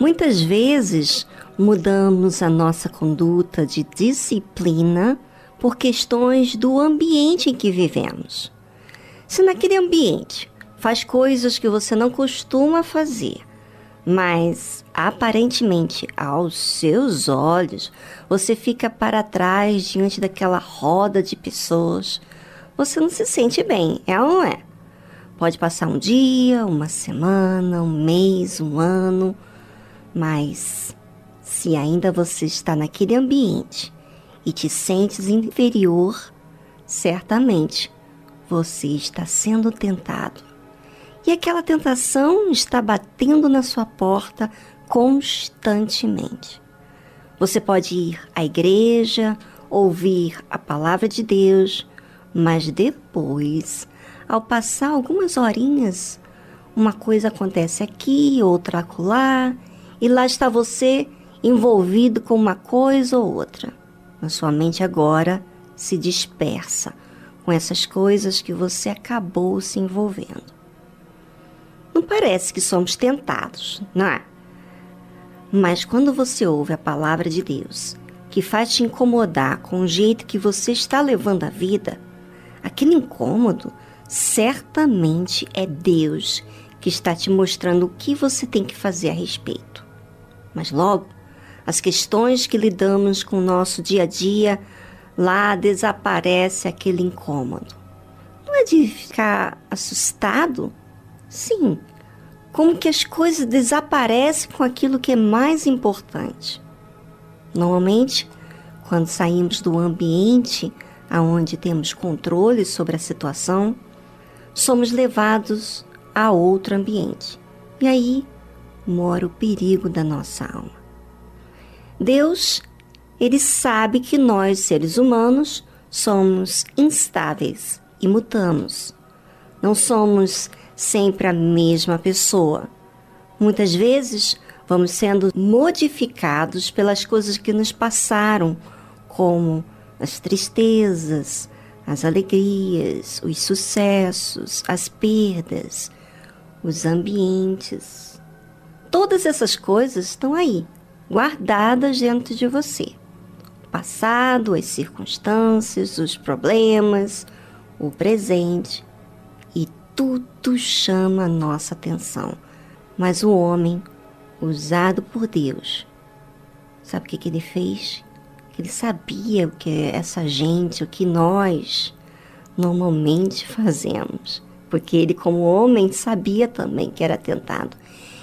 Muitas vezes mudamos a nossa conduta de disciplina por questões do ambiente em que vivemos. Se naquele ambiente faz coisas que você não costuma fazer, mas aparentemente aos seus olhos você fica para trás diante daquela roda de pessoas, você não se sente bem, é ou não é? Pode passar um dia, uma semana, um mês, um ano, mas se ainda você está naquele ambiente e te sentes inferior, certamente você está sendo tentado. E aquela tentação está batendo na sua porta constantemente. Você pode ir à igreja, ouvir a palavra de Deus, mas depois, ao passar algumas horinhas, uma coisa acontece aqui, outra acolá, e lá está você envolvido com uma coisa ou outra. Mas sua mente agora se dispersa com essas coisas que você acabou se envolvendo. Não parece que somos tentados, não é? Mas quando você ouve a palavra de Deus, que faz te incomodar com o jeito que você está levando a vida, aquele incômodo certamente é Deus que está te mostrando o que você tem que fazer a respeito. Mas logo, as questões que lidamos com o nosso dia a dia, lá desaparece aquele incômodo. Não é de ficar assustado? Sim, como que as coisas desaparecem com aquilo que é mais importante. Normalmente, quando saímos do ambiente aonde temos controle sobre a situação, somos levados a outro ambiente. E aí mora o perigo da nossa alma. Deus, ele sabe que nós, seres humanos, somos instáveis e mutamos. Não somos sempre a mesma pessoa. Muitas vezes vamos sendo modificados pelas coisas que nos passaram, como as tristezas, as alegrias, os sucessos, as perdas, os ambientes, Todas essas coisas estão aí, guardadas dentro de você. O passado, as circunstâncias, os problemas, o presente. E tudo chama a nossa atenção. Mas o homem, usado por Deus, sabe o que, que ele fez? Ele sabia o que essa gente, o que nós normalmente fazemos. Porque ele, como homem, sabia também que era tentado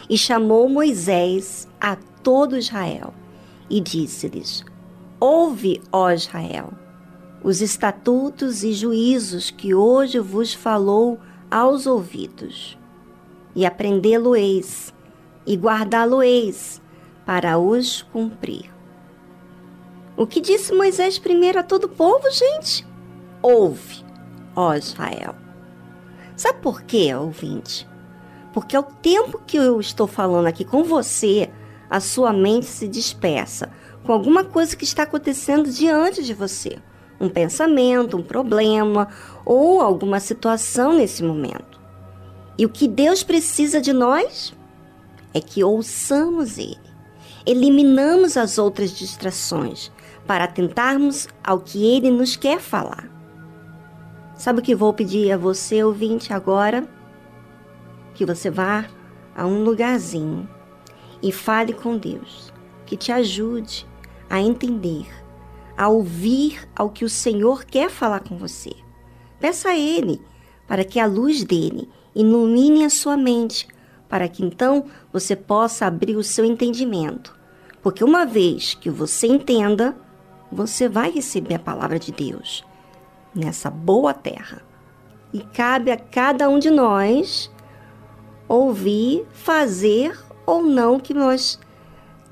e chamou Moisés a todo Israel e disse-lhes: Ouve, ó Israel, os estatutos e juízos que hoje vos falou aos ouvidos, e aprendê-lo-eis, e guardá-lo-eis, para os cumprir. O que disse Moisés primeiro a todo o povo, gente? Ouve, ó Israel. Sabe por quê, ouvinte? Porque ao tempo que eu estou falando aqui com você, a sua mente se dispersa com alguma coisa que está acontecendo diante de você. Um pensamento, um problema ou alguma situação nesse momento. E o que Deus precisa de nós é que ouçamos Ele. Eliminamos as outras distrações para atentarmos ao que Ele nos quer falar. Sabe o que vou pedir a você, ouvinte, agora? Que você vá a um lugarzinho e fale com Deus, que te ajude a entender, a ouvir ao que o Senhor quer falar com você. Peça a Ele para que a luz dele ilumine a sua mente, para que então você possa abrir o seu entendimento. Porque uma vez que você entenda, você vai receber a palavra de Deus nessa boa terra. E cabe a cada um de nós ouvir, fazer ou não o que nós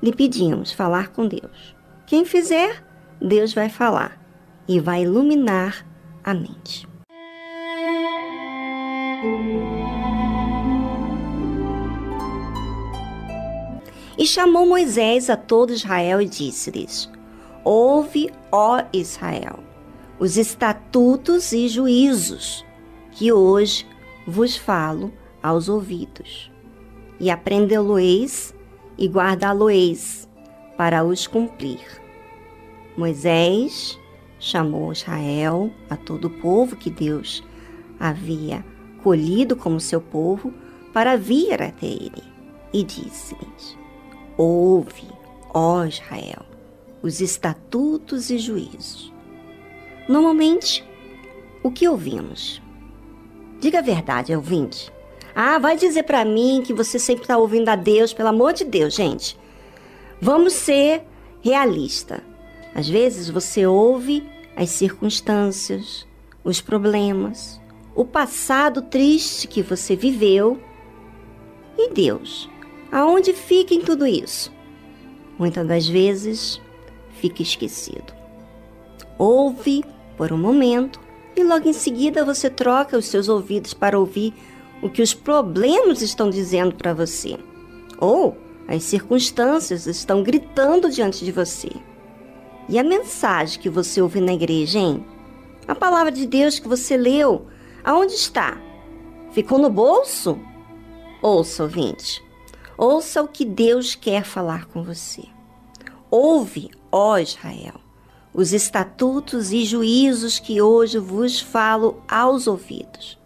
lhe pedimos, falar com Deus. Quem fizer, Deus vai falar e vai iluminar a mente. E chamou Moisés a todo Israel e disse-lhes: Ouve, ó Israel, os estatutos e juízos que hoje vos falo aos ouvidos. E aprendê-lo-eis e guardá-lo-eis para os cumprir. Moisés chamou Israel, a todo o povo que Deus havia colhido como seu povo, para vir até ele, e disse-lhes: Ouve, ó Israel, os estatutos e juízos. Normalmente, o que ouvimos? Diga a verdade, ouvinte. Ah, vai dizer para mim que você sempre está ouvindo a Deus, pelo amor de Deus, gente. Vamos ser realista. Às vezes você ouve as circunstâncias, os problemas, o passado triste que você viveu. E Deus, aonde fica em tudo isso? Muitas das vezes fica esquecido. Ouve por um momento e logo em seguida você troca os seus ouvidos para ouvir o que os problemas estão dizendo para você. Ou as circunstâncias estão gritando diante de você. E a mensagem que você ouve na igreja, hein? A palavra de Deus que você leu, aonde está? Ficou no bolso? Ouça, ouvinte. Ouça o que Deus quer falar com você. Ouve, ó Israel, os estatutos e juízos que hoje vos falo aos ouvidos.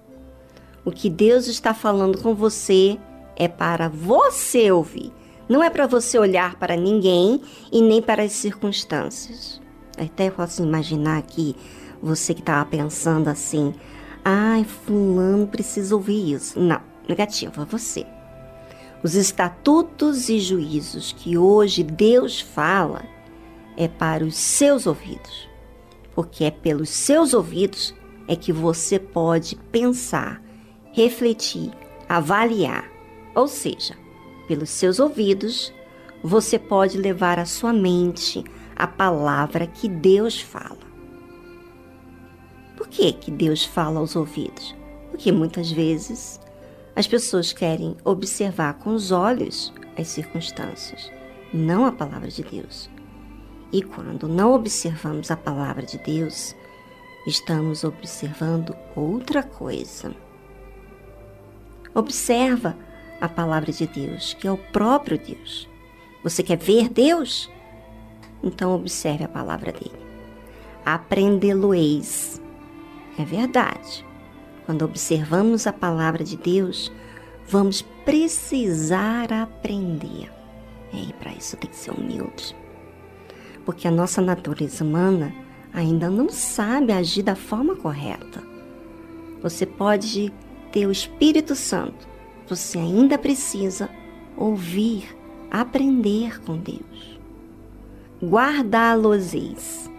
O que Deus está falando com você é para você ouvir, não é para você olhar para ninguém e nem para as circunstâncias. Até posso imaginar aqui você que estava pensando assim: ai, Fulano precisa ouvir isso. Não, negativo, é você. Os estatutos e juízos que hoje Deus fala é para os seus ouvidos, porque é pelos seus ouvidos é que você pode pensar, refletir, avaliar. Ou seja, pelos seus ouvidos, você pode levar à sua mente a palavra que Deus fala. Por que, que Deus fala aos ouvidos? Porque muitas vezes as pessoas querem observar com os olhos as circunstâncias, não a palavra de Deus. E quando não observamos a palavra de Deus, estamos observando outra coisa. Observa a palavra de Deus, que é o próprio Deus. Você quer ver Deus? Então observe a palavra dele. Aprendê-lo-eis. É verdade. Quando observamos a palavra de Deus, vamos precisar aprender. E para isso tem que ser humilde. Porque a nossa natureza humana ainda não sabe agir da forma correta. Você pode ter o Espírito Santo, você ainda precisa ouvir, aprender com Deus. Guardá-los-eis.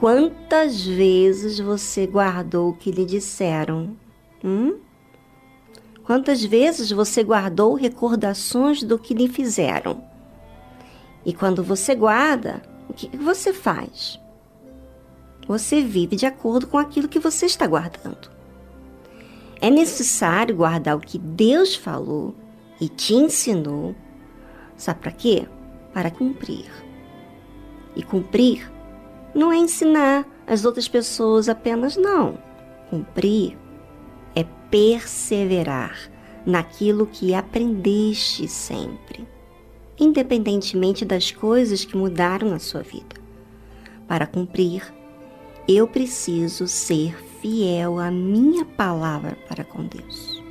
Quantas vezes você guardou o que lhe disseram? Hum? Quantas vezes você guardou recordações do que lhe fizeram? E quando você guarda, o que você faz? Você vive de acordo com aquilo que você está guardando. É necessário guardar o que Deus falou e te ensinou. Sabe para quê? Para cumprir. E cumprir não é ensinar as outras pessoas apenas, não. Cumprir é perseverar naquilo que aprendeste sempre, independentemente das coisas que mudaram na sua vida. Para cumprir, eu preciso ser fiel à minha palavra para com Deus.